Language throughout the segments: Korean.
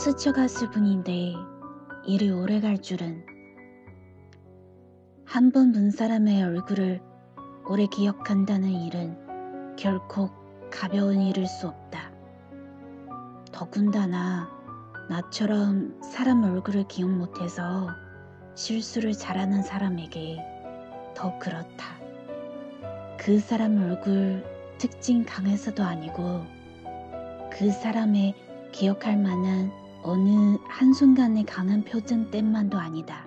스쳐갔을 뿐인데 이리 오래 갈 줄은 한 번 본 사람의 얼굴을 오래 기억한다는 일은 결코 가벼운 일일 수 없다. 더군다나 나처럼 사람 얼굴을 기억 못해서 실수를 잘하는 사람에게 더 그렇다. 그 사람 얼굴 특징 강해서도 아니고 그 사람의 기억할 만한 어느 한순간의 강한 표정 때문만도 아니다.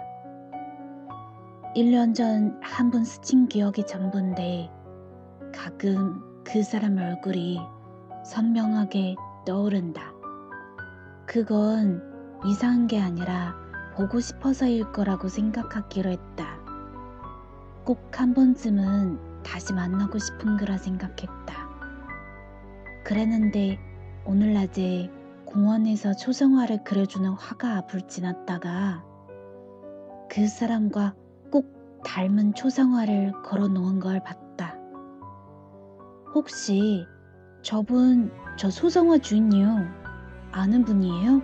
1년 전 한 번 스친 기억이 전부인데 가끔 그 사람 얼굴이 선명하게 떠오른다. 그건 이상한 게 아니라 보고 싶어서일 거라고 생각하기로 했다. 꼭 한 번쯤은 다시 만나고 싶은 거라 생각했다. 그랬는데 오늘 낮에 공원에서 초정화를 그려주는 화가 앞을 지났다가 그 사람과 꼭 닮은 초상화를 걸어 놓은 걸 봤다. 혹시 저분 저 소정화 주인이요? 아는 분이에요?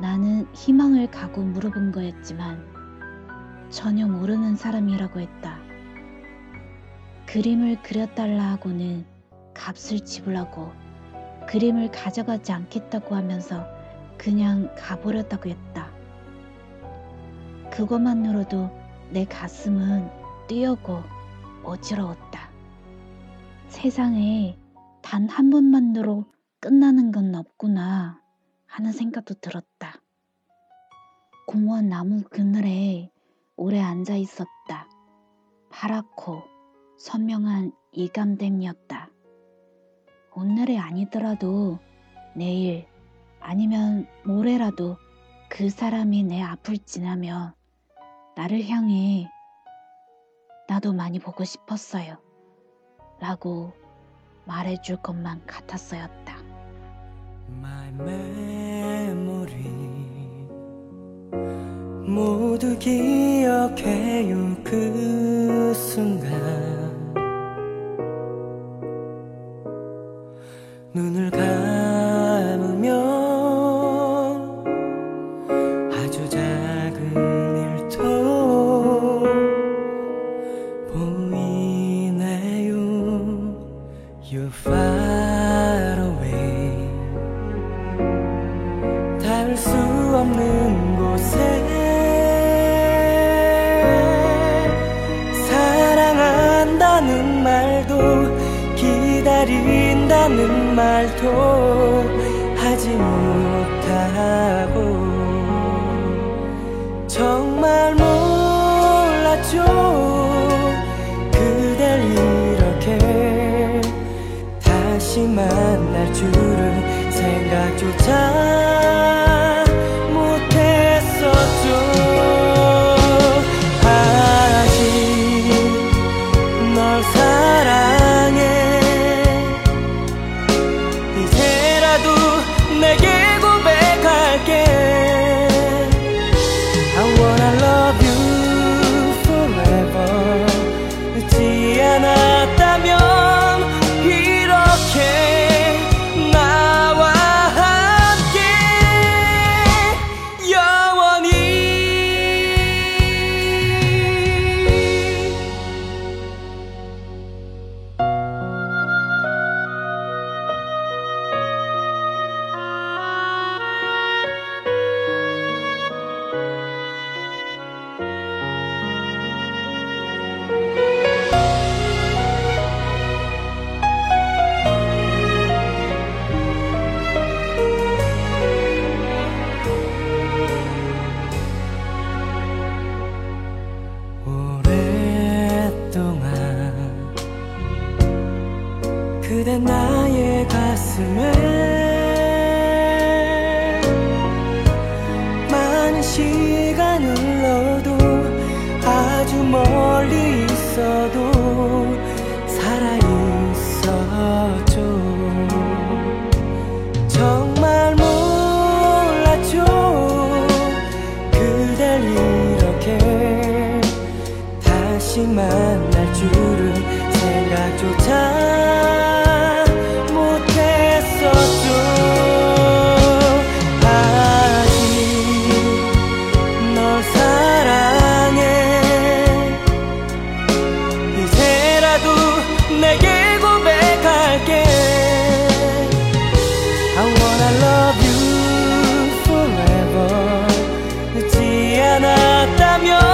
나는 희망을 가고 물어본 거였지만 전혀 모르는 사람이라고 했다. 그림을 그려달라 하고는 값을 지불하고 그림을 가져가지 않겠다고 하면서 그냥 가버렸다고 했다. 그것만으로도 내 가슴은 뛰어고 어지러웠다. 세상에 단 한 번만으로 끝나는 건 없구나 하는 생각도 들었다. 공원 나무 그늘에 오래 앉아 있었다. 파랗고 선명한 이감됨이었다. 오늘이 아니더라도 내일 아니면 모레라도 그 사람이 내 앞을 지나며 나를 향해 나도 많이 보고 싶었어요. 라고 말해줄 것만 같았어였다. 모두 기억해요 그 순간 far away. 닿을 수 없는 곳에 사랑한다는 말도 기다린다는 말도 하지 못하고 정말 몰랐죠 다시 만날 줄은 생각조차 的多 Señor.